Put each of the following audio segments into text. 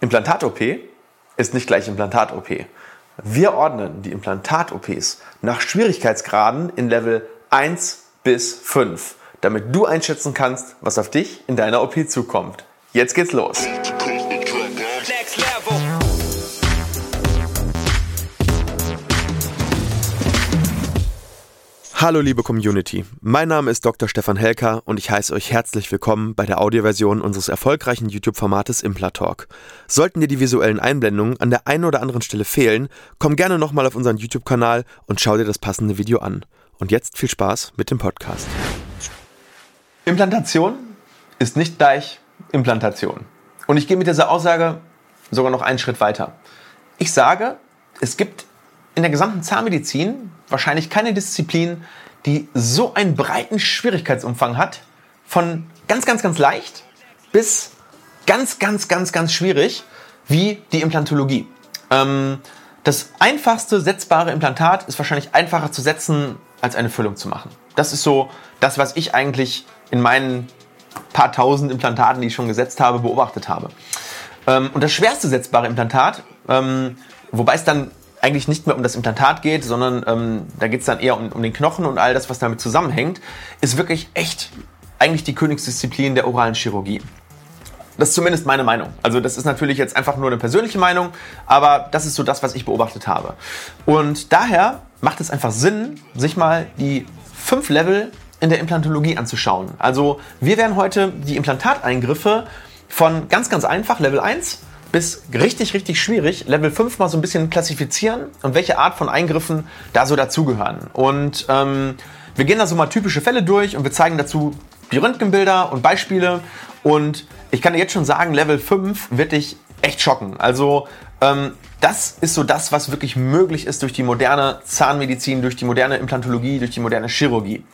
Implantat-OP ist nicht gleich Implantat-OP. Wir ordnen die Implantat-OPs nach Schwierigkeitsgraden in Level 1 bis 5, damit du einschätzen kannst, was auf dich in deiner OP zukommt. Jetzt geht's los. Hallo liebe Community, mein Name ist Dr. Stefan Helker und ich heiße euch herzlich willkommen bei der Audioversion unseres erfolgreichen YouTube-Formates Implatalk. Sollten dir die visuellen Einblendungen an der einen oder anderen Stelle fehlen, komm gerne nochmal auf unseren YouTube-Kanal und schau dir das passende Video an. Und jetzt viel Spaß mit dem Podcast. Implantation ist nicht gleich Implantation. Und ich gehe mit dieser Aussage sogar noch einen Schritt weiter. Ich sage, es gibt in der gesamten Zahnmedizin wahrscheinlich keine Disziplin, die so einen breiten Schwierigkeitsumfang hat, von ganz, ganz, ganz leicht bis ganz, ganz, ganz, ganz schwierig, wie die Implantologie. Ähm, das einfachste setzbare Implantat ist wahrscheinlich einfacher zu setzen, als eine Füllung zu machen. Das ist so das, was ich eigentlich in meinen paar tausend Implantaten, die ich schon gesetzt habe, beobachtet habe. Ähm, und das schwerste setzbare Implantat, ähm, wobei es dann eigentlich nicht mehr um das Implantat geht, sondern ähm, da geht es dann eher um, um den Knochen und all das, was damit zusammenhängt, ist wirklich echt eigentlich die Königsdisziplin der oralen Chirurgie. Das ist zumindest meine Meinung. Also das ist natürlich jetzt einfach nur eine persönliche Meinung, aber das ist so das, was ich beobachtet habe. Und daher macht es einfach Sinn, sich mal die fünf Level in der Implantologie anzuschauen. Also wir werden heute die Implantateingriffe von ganz, ganz einfach, Level 1, bis richtig, richtig schwierig, Level 5 mal so ein bisschen klassifizieren und welche Art von Eingriffen da so dazugehören. Und ähm, wir gehen da so mal typische Fälle durch und wir zeigen dazu die Röntgenbilder und Beispiele. Und ich kann dir jetzt schon sagen, Level 5 wird dich echt schocken. Also ähm, das ist so das, was wirklich möglich ist durch die moderne Zahnmedizin, durch die moderne Implantologie, durch die moderne Chirurgie.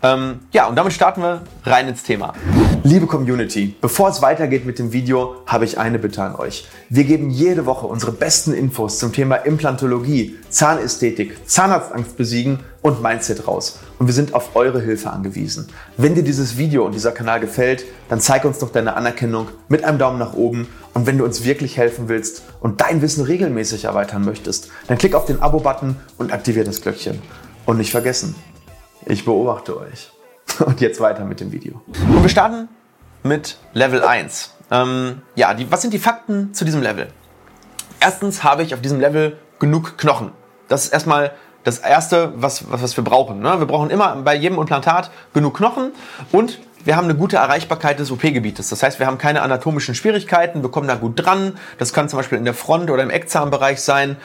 Ähm, ja, und damit starten wir rein ins Thema. Liebe Community, bevor es weitergeht mit dem Video, habe ich eine Bitte an euch. Wir geben jede Woche unsere besten Infos zum Thema Implantologie, Zahnästhetik, Zahnarztangst besiegen und Mindset raus. Und wir sind auf eure Hilfe angewiesen. Wenn dir dieses Video und dieser Kanal gefällt, dann zeig uns doch deine Anerkennung mit einem Daumen nach oben. Und wenn du uns wirklich helfen willst und dein Wissen regelmäßig erweitern möchtest, dann klick auf den Abo-Button und aktiviere das Glöckchen. Und nicht vergessen, ich beobachte euch. Und jetzt weiter mit dem Video. Und wir starten mit Level 1. Ähm, ja, die, was sind die Fakten zu diesem Level? Erstens habe ich auf diesem Level genug Knochen. Das ist erstmal das Erste, was, was, was wir brauchen. Ne? Wir brauchen immer bei jedem Implantat genug Knochen und wir haben eine gute Erreichbarkeit des OP-Gebietes. Das heißt, wir haben keine anatomischen Schwierigkeiten, wir kommen da gut dran. Das kann zum Beispiel in der Front- oder im Eckzahnbereich sein.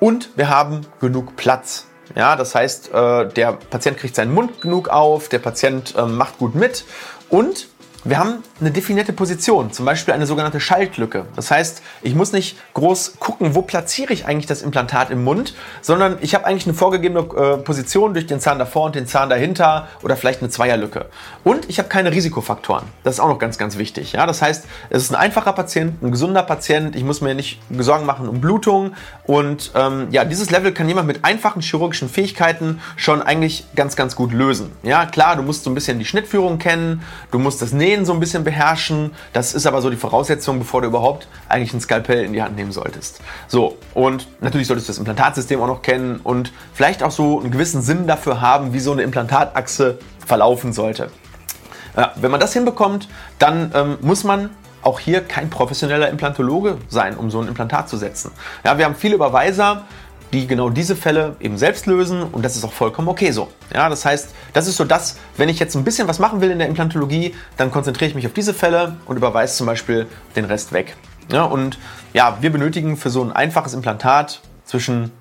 Und wir haben genug Platz. Ja, das heißt, äh, der Patient kriegt seinen Mund genug auf, der Patient ähm, macht gut mit und wir haben eine definierte Position, zum Beispiel eine sogenannte Schaltlücke. Das heißt, ich muss nicht groß gucken, wo platziere ich eigentlich das Implantat im Mund, sondern ich habe eigentlich eine vorgegebene äh, Position durch den Zahn davor und den Zahn dahinter oder vielleicht eine Zweierlücke. Und ich habe keine Risikofaktoren. Das ist auch noch ganz, ganz wichtig. Ja? Das heißt, es ist ein einfacher Patient, ein gesunder Patient. Ich muss mir nicht Sorgen machen um Blutung. Und ähm, ja, dieses Level kann jemand mit einfachen chirurgischen Fähigkeiten schon eigentlich ganz, ganz gut lösen. Ja, klar, du musst so ein bisschen die Schnittführung kennen, du musst das Nähen Nähen so ein bisschen beherrschen. Das ist aber so die Voraussetzung, bevor du überhaupt eigentlich ein Skalpell in die Hand nehmen solltest. So, und natürlich solltest du das Implantatsystem auch noch kennen und vielleicht auch so einen gewissen Sinn dafür haben, wie so eine Implantatachse verlaufen sollte. Ja, wenn man das hinbekommt, dann ähm, muss man auch hier kein professioneller Implantologe sein, um so ein Implantat zu setzen. Ja, wir haben viele Überweiser, die genau diese Fälle eben selbst lösen und das ist auch vollkommen okay so. Ja, das heißt, das ist so das, wenn ich jetzt ein bisschen was machen will in der Implantologie, dann konzentriere ich mich auf diese Fälle und überweise zum Beispiel den Rest weg. Ja, und ja, wir benötigen für so ein einfaches Implantat zwischen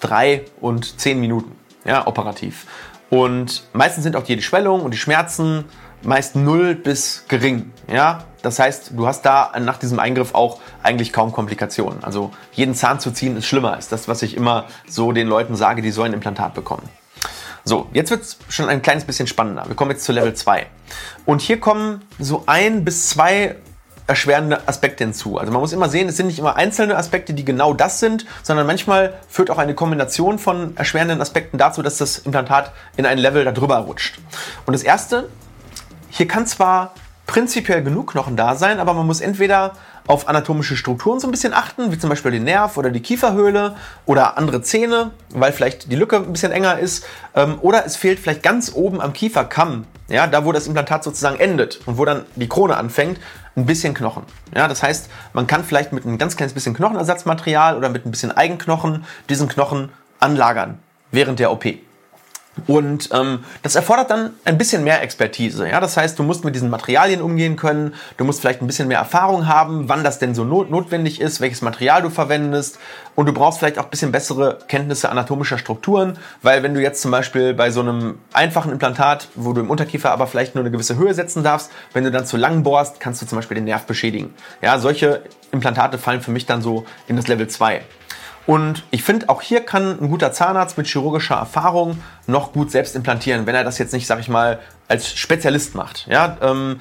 drei und zehn Minuten, ja, operativ. Und meistens sind auch die Schwellung und die Schmerzen meist null bis gering. Ja? Das heißt, du hast da nach diesem Eingriff auch eigentlich kaum Komplikationen. Also jeden Zahn zu ziehen ist schlimmer, ist das, was ich immer so den Leuten sage, die so ein Implantat bekommen. So, jetzt wird es schon ein kleines bisschen spannender. Wir kommen jetzt zu Level 2. Und hier kommen so ein bis zwei erschwerende Aspekte hinzu. Also man muss immer sehen, es sind nicht immer einzelne Aspekte, die genau das sind, sondern manchmal führt auch eine Kombination von erschwerenden Aspekten dazu, dass das Implantat in ein Level darüber rutscht. Und das erste hier kann zwar prinzipiell genug Knochen da sein, aber man muss entweder auf anatomische Strukturen so ein bisschen achten, wie zum Beispiel den Nerv oder die Kieferhöhle oder andere Zähne, weil vielleicht die Lücke ein bisschen enger ist. Ähm, oder es fehlt vielleicht ganz oben am Kieferkamm, ja, da wo das Implantat sozusagen endet und wo dann die Krone anfängt, ein bisschen Knochen. Ja, das heißt, man kann vielleicht mit ein ganz kleines bisschen Knochenersatzmaterial oder mit ein bisschen Eigenknochen diesen Knochen anlagern während der OP. Und ähm, das erfordert dann ein bisschen mehr Expertise. Ja? Das heißt, du musst mit diesen Materialien umgehen können, du musst vielleicht ein bisschen mehr Erfahrung haben, wann das denn so not notwendig ist, welches Material du verwendest. Und du brauchst vielleicht auch ein bisschen bessere Kenntnisse anatomischer Strukturen, weil wenn du jetzt zum Beispiel bei so einem einfachen Implantat, wo du im Unterkiefer aber vielleicht nur eine gewisse Höhe setzen darfst, wenn du dann zu lang bohrst, kannst du zum Beispiel den Nerv beschädigen. Ja, solche Implantate fallen für mich dann so in das Level 2. Und ich finde, auch hier kann ein guter Zahnarzt mit chirurgischer Erfahrung noch gut selbst implantieren, wenn er das jetzt nicht, sag ich mal, als Spezialist macht. Ja, ähm,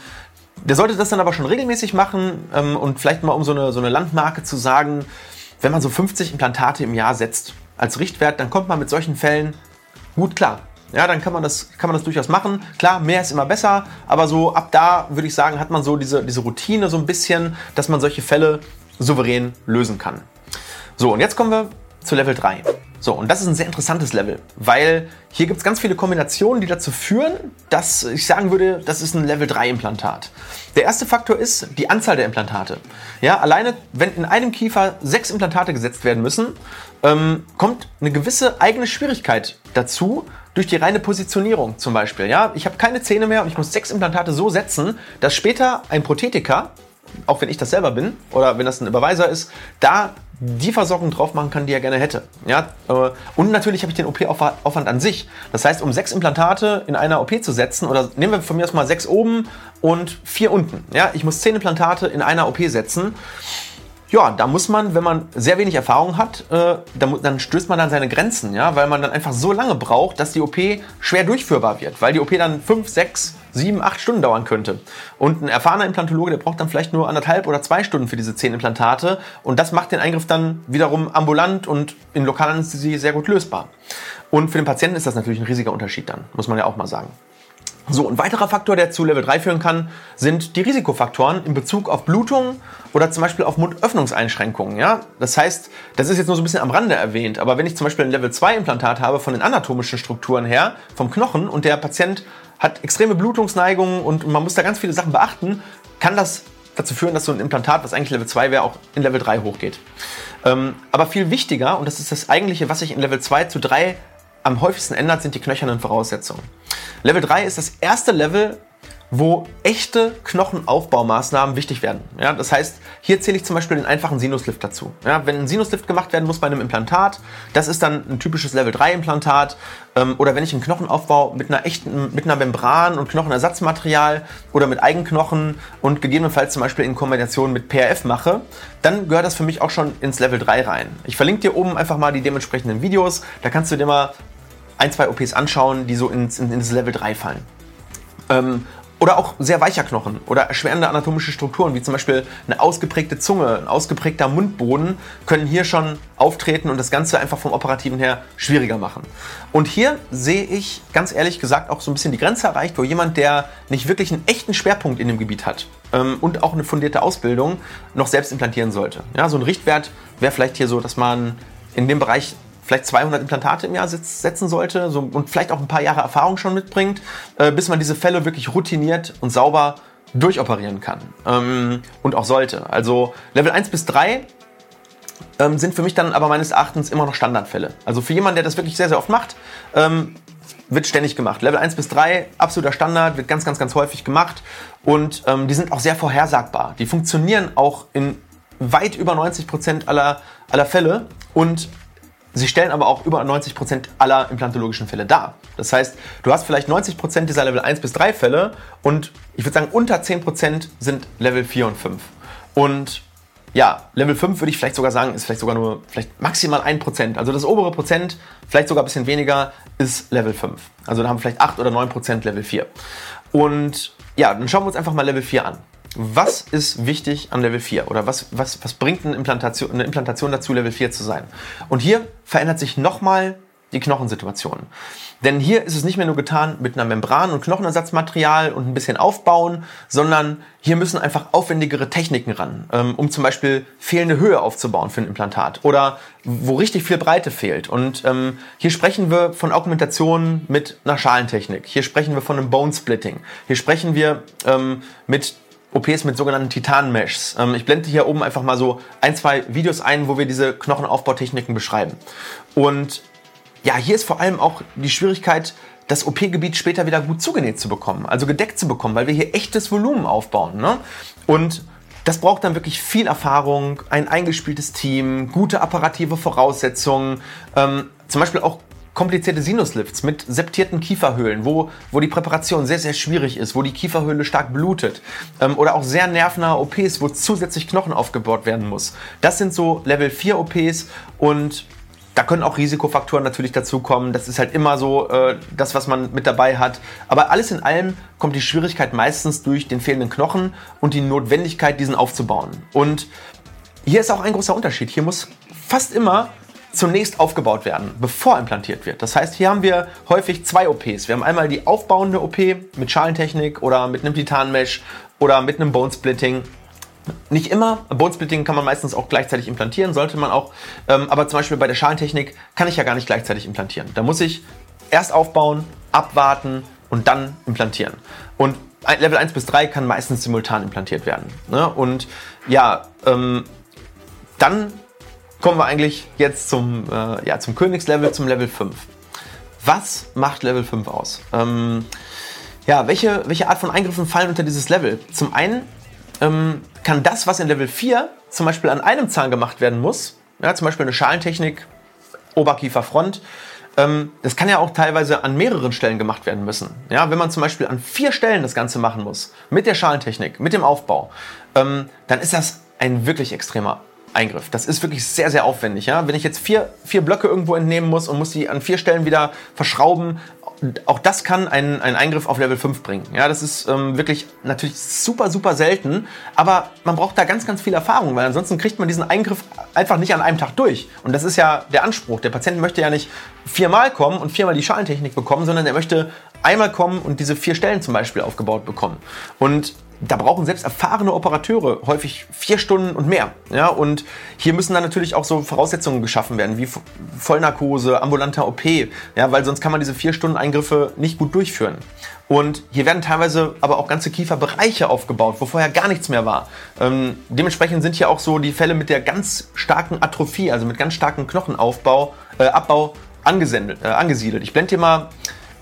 der sollte das dann aber schon regelmäßig machen ähm, und vielleicht mal um so eine, so eine Landmarke zu sagen, wenn man so 50 Implantate im Jahr setzt als Richtwert, dann kommt man mit solchen Fällen gut klar. Ja, dann kann man das, kann man das durchaus machen. Klar, mehr ist immer besser, aber so ab da würde ich sagen, hat man so diese, diese Routine so ein bisschen, dass man solche Fälle souverän lösen kann. So, und jetzt kommen wir zu Level 3. So, und das ist ein sehr interessantes Level, weil hier gibt es ganz viele Kombinationen, die dazu führen, dass ich sagen würde, das ist ein Level 3 Implantat. Der erste Faktor ist die Anzahl der Implantate. Ja, alleine, wenn in einem Kiefer sechs Implantate gesetzt werden müssen, ähm, kommt eine gewisse eigene Schwierigkeit dazu, durch die reine Positionierung zum Beispiel. Ja, ich habe keine Zähne mehr und ich muss sechs Implantate so setzen, dass später ein Prothetiker, auch wenn ich das selber bin oder wenn das ein Überweiser ist, da die Versorgung drauf machen kann, die er gerne hätte. Ja? Äh, und natürlich habe ich den OP-Aufwand an sich. Das heißt, um sechs Implantate in einer OP zu setzen, oder nehmen wir von mir aus mal sechs oben und vier unten. Ja? Ich muss zehn Implantate in einer OP setzen. Ja, da muss man, wenn man sehr wenig Erfahrung hat, äh, dann, dann, stößt man an seine Grenzen, ja, weil man dann einfach so lange braucht, dass die OP schwer durchführbar wird, weil die OP dann fünf, sechs, sieben, acht Stunden dauern könnte. Und ein erfahrener Implantologe, der braucht dann vielleicht nur anderthalb oder zwei Stunden für diese zehn Implantate und das macht den Eingriff dann wiederum ambulant und in lokaler Anästhesie sehr gut lösbar. Und für den Patienten ist das natürlich ein riesiger Unterschied dann, muss man ja auch mal sagen. So, ein weiterer Faktor, der zu Level 3 führen kann, sind die Risikofaktoren in Bezug auf Blutung oder zum Beispiel auf Mundöffnungseinschränkungen. Ja? Das heißt, das ist jetzt nur so ein bisschen am Rande erwähnt, aber wenn ich zum Beispiel ein Level 2 Implantat habe von den anatomischen Strukturen her, vom Knochen und der Patient hat extreme Blutungsneigungen und man muss da ganz viele Sachen beachten, kann das dazu führen, dass so ein Implantat, was eigentlich Level 2 wäre, auch in Level 3 hochgeht. Ähm, aber viel wichtiger, und das ist das eigentliche, was sich in Level 2 zu 3 am häufigsten ändert, sind die knöchernen Voraussetzungen. Level 3 ist das erste Level, wo echte Knochenaufbaumaßnahmen wichtig werden. Ja, das heißt, hier zähle ich zum Beispiel den einfachen Sinuslift dazu. Ja, wenn ein Sinuslift gemacht werden muss bei einem Implantat, das ist dann ein typisches Level 3 Implantat. Ähm, oder wenn ich einen Knochenaufbau mit einer echten, mit einer Membran und Knochenersatzmaterial oder mit Eigenknochen und gegebenenfalls zum Beispiel in Kombination mit PRF mache, dann gehört das für mich auch schon ins Level 3 rein. Ich verlinke dir oben einfach mal die dementsprechenden Videos. Da kannst du dir mal ein, zwei OPs anschauen, die so ins, in, ins Level 3 fallen. Ähm, oder auch sehr weicher Knochen oder erschwerende anatomische Strukturen, wie zum Beispiel eine ausgeprägte Zunge, ein ausgeprägter Mundboden, können hier schon auftreten und das Ganze einfach vom Operativen her schwieriger machen. Und hier sehe ich ganz ehrlich gesagt auch so ein bisschen die Grenze erreicht, wo jemand, der nicht wirklich einen echten Schwerpunkt in dem Gebiet hat ähm, und auch eine fundierte Ausbildung, noch selbst implantieren sollte. Ja, so ein Richtwert wäre vielleicht hier so, dass man in dem Bereich vielleicht 200 Implantate im Jahr setzen sollte so, und vielleicht auch ein paar Jahre Erfahrung schon mitbringt, äh, bis man diese Fälle wirklich routiniert und sauber durchoperieren kann ähm, und auch sollte. Also Level 1 bis 3 ähm, sind für mich dann aber meines Erachtens immer noch Standardfälle. Also für jemanden, der das wirklich sehr, sehr oft macht, ähm, wird ständig gemacht. Level 1 bis 3, absoluter Standard, wird ganz, ganz, ganz häufig gemacht und ähm, die sind auch sehr vorhersagbar. Die funktionieren auch in weit über 90 Prozent aller, aller Fälle und Sie stellen aber auch über 90% aller implantologischen Fälle dar. Das heißt, du hast vielleicht 90% dieser Level 1 bis 3 Fälle und ich würde sagen, unter 10% sind Level 4 und 5. Und ja, Level 5 würde ich vielleicht sogar sagen, ist vielleicht sogar nur vielleicht maximal 1%. Also das obere Prozent, vielleicht sogar ein bisschen weniger, ist Level 5. Also da haben vielleicht 8 oder 9% Level 4. Und ja, dann schauen wir uns einfach mal Level 4 an. Was ist wichtig an Level 4 oder was, was, was bringt eine Implantation, eine Implantation dazu, Level 4 zu sein? Und hier verändert sich nochmal die Knochensituation. Denn hier ist es nicht mehr nur getan mit einer Membran und Knochenersatzmaterial und ein bisschen aufbauen, sondern hier müssen einfach aufwendigere Techniken ran, ähm, um zum Beispiel fehlende Höhe aufzubauen für ein Implantat oder wo richtig viel Breite fehlt. Und ähm, hier sprechen wir von Augmentation mit einer Schalentechnik. Hier sprechen wir von einem Bone Splitting. Hier sprechen wir ähm, mit OPs mit sogenannten Titan-Meshs. Ähm, ich blende hier oben einfach mal so ein, zwei Videos ein, wo wir diese Knochenaufbautechniken beschreiben. Und ja, hier ist vor allem auch die Schwierigkeit, das OP-Gebiet später wieder gut zugenäht zu bekommen, also gedeckt zu bekommen, weil wir hier echtes Volumen aufbauen. Ne? Und das braucht dann wirklich viel Erfahrung, ein eingespieltes Team, gute apparative Voraussetzungen, ähm, zum Beispiel auch komplizierte Sinuslifts mit septierten Kieferhöhlen, wo, wo die Präparation sehr, sehr schwierig ist, wo die Kieferhöhle stark blutet. Ähm, oder auch sehr nervnahe OPs, wo zusätzlich Knochen aufgebaut werden muss. Das sind so Level 4 OPs und da können auch Risikofaktoren natürlich dazukommen. Das ist halt immer so äh, das, was man mit dabei hat. Aber alles in allem kommt die Schwierigkeit meistens durch den fehlenden Knochen und die Notwendigkeit, diesen aufzubauen. Und hier ist auch ein großer Unterschied. Hier muss fast immer zunächst aufgebaut werden, bevor implantiert wird. Das heißt, hier haben wir häufig zwei OPs. Wir haben einmal die aufbauende OP mit Schalentechnik oder mit einem Titanmesh oder mit einem Bone Splitting nicht immer. Bone Splitting kann man meistens auch gleichzeitig implantieren, sollte man auch. Ähm, aber zum Beispiel bei der Schalentechnik kann ich ja gar nicht gleichzeitig implantieren. Da muss ich erst aufbauen, abwarten und dann implantieren. Und Level 1 bis 3 kann meistens simultan implantiert werden. Ne? Und ja, ähm, dann kommen wir eigentlich jetzt zum, äh, ja, zum Königslevel, zum Level 5. Was macht Level 5 aus? Ähm, ja, welche, welche Art von Eingriffen fallen unter dieses Level? Zum einen ähm, kann das, was in Level 4 zum Beispiel an einem Zahn gemacht werden muss, ja, zum Beispiel eine Schalentechnik, Oberkieferfront, ähm, das kann ja auch teilweise an mehreren Stellen gemacht werden müssen. Ja, wenn man zum Beispiel an vier Stellen das Ganze machen muss, mit der Schalentechnik, mit dem Aufbau, ähm, dann ist das ein wirklich extremer Eingriff. Das ist wirklich sehr, sehr aufwendig. Ja? Wenn ich jetzt vier, vier Blöcke irgendwo entnehmen muss und muss die an vier Stellen wieder verschrauben, auch das kann einen, einen Eingriff auf Level 5 bringen. Ja, das ist ähm, wirklich natürlich super, super selten, aber man braucht da ganz, ganz viel Erfahrung, weil ansonsten kriegt man diesen Eingriff einfach nicht an einem Tag durch. Und das ist ja der Anspruch. Der Patient möchte ja nicht viermal kommen und viermal die Schalentechnik bekommen, sondern er möchte einmal kommen und diese vier Stellen zum Beispiel aufgebaut bekommen. Und da brauchen selbst erfahrene Operateure häufig vier Stunden und mehr. Ja, und hier müssen dann natürlich auch so Voraussetzungen geschaffen werden, wie Vollnarkose, ambulanter OP, ja, weil sonst kann man diese vier Stunden Eingriffe nicht gut durchführen. Und hier werden teilweise aber auch ganze Kieferbereiche aufgebaut, wo vorher gar nichts mehr war. Ähm, dementsprechend sind hier auch so die Fälle mit der ganz starken Atrophie, also mit ganz starkem Knochenaufbau, äh, Abbau angesiedelt. Äh, angesiedelt. Ich blende hier mal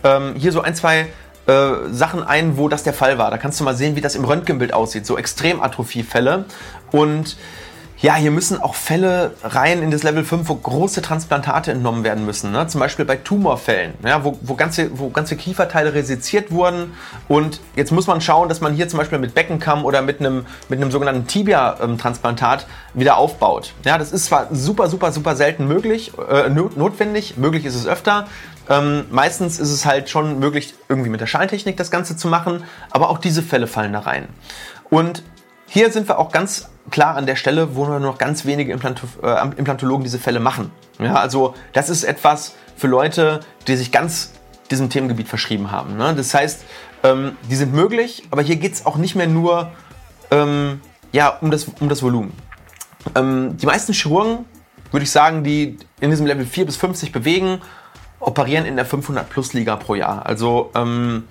ähm, hier so ein, zwei äh, Sachen ein, wo das der Fall war. Da kannst du mal sehen, wie das im Röntgenbild aussieht, so Extrematrophie-Fälle. Und ja, hier müssen auch Fälle rein in das Level 5, wo große Transplantate entnommen werden müssen. Ne? Zum Beispiel bei Tumorfällen, ja, wo, wo, ganze, wo ganze Kieferteile resiziert wurden. Und jetzt muss man schauen, dass man hier zum Beispiel mit Beckenkamm oder mit einem, mit einem sogenannten Tibia-Transplantat wieder aufbaut. Ja, das ist zwar super, super, super selten möglich, äh, notwendig, möglich ist es öfter. Ähm, meistens ist es halt schon möglich, irgendwie mit der Schalltechnik das Ganze zu machen, aber auch diese Fälle fallen da rein. Und hier sind wir auch ganz klar an der Stelle, wo nur noch ganz wenige Implanto äh, Implantologen diese Fälle machen. Ja, also das ist etwas für Leute, die sich ganz diesem Themengebiet verschrieben haben. Ne? Das heißt, ähm, die sind möglich, aber hier geht es auch nicht mehr nur ähm, ja, um, das, um das Volumen. Ähm, die meisten Chirurgen, würde ich sagen, die in diesem Level 4 bis 50 bewegen, operieren in der 500-Plus-Liga pro Jahr. Also ähm,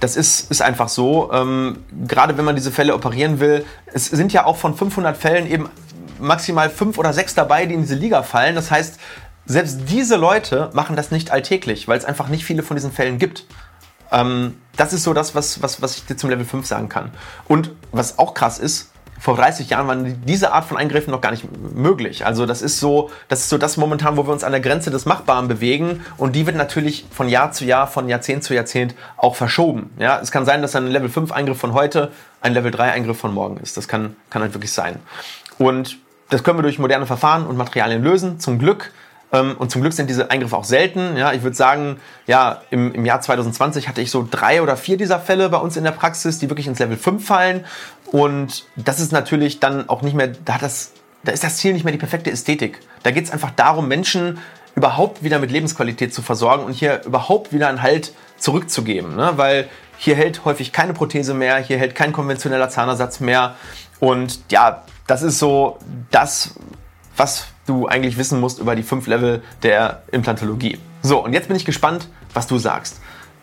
das ist, ist einfach so. Ähm, gerade wenn man diese Fälle operieren will, es sind ja auch von 500 Fällen eben maximal fünf oder sechs dabei, die in diese Liga fallen. Das heißt, selbst diese Leute machen das nicht alltäglich, weil es einfach nicht viele von diesen Fällen gibt. Ähm, das ist so das, was, was, was ich dir zum Level 5 sagen kann. Und was auch krass ist, vor 30 Jahren waren diese Art von Eingriffen noch gar nicht möglich. Also das ist so, das ist so das momentan, wo wir uns an der Grenze des Machbaren bewegen und die wird natürlich von Jahr zu Jahr, von Jahrzehnt zu Jahrzehnt auch verschoben. Ja, es kann sein, dass ein Level 5 Eingriff von heute ein Level 3 Eingriff von morgen ist. Das kann, kann halt wirklich sein. Und das können wir durch moderne Verfahren und Materialien lösen. Zum Glück und zum Glück sind diese Eingriffe auch selten. Ja, ich würde sagen, ja, im, im Jahr 2020 hatte ich so drei oder vier dieser Fälle bei uns in der Praxis, die wirklich ins Level 5 fallen. Und das ist natürlich dann auch nicht mehr, da hat das, da ist das Ziel nicht mehr die perfekte Ästhetik. Da geht es einfach darum, Menschen überhaupt wieder mit Lebensqualität zu versorgen und hier überhaupt wieder einen Halt zurückzugeben. Ne? Weil hier hält häufig keine Prothese mehr, hier hält kein konventioneller Zahnersatz mehr. Und ja, das ist so das, was du eigentlich wissen musst über die fünf Level der Implantologie. So, und jetzt bin ich gespannt, was du sagst.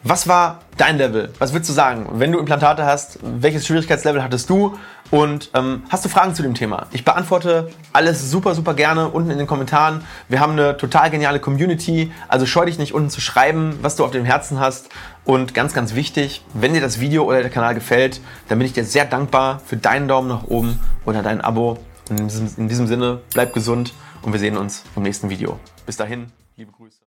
Was war dein Level? Was würdest du sagen, wenn du Implantate hast? Welches Schwierigkeitslevel hattest du? Und ähm, hast du Fragen zu dem Thema? Ich beantworte alles super, super gerne unten in den Kommentaren. Wir haben eine total geniale Community, also scheu dich nicht unten zu schreiben, was du auf dem Herzen hast. Und ganz, ganz wichtig, wenn dir das Video oder der Kanal gefällt, dann bin ich dir sehr dankbar für deinen Daumen nach oben oder dein Abo. In diesem, in diesem Sinne, bleib gesund und wir sehen uns im nächsten Video. Bis dahin, liebe Grüße.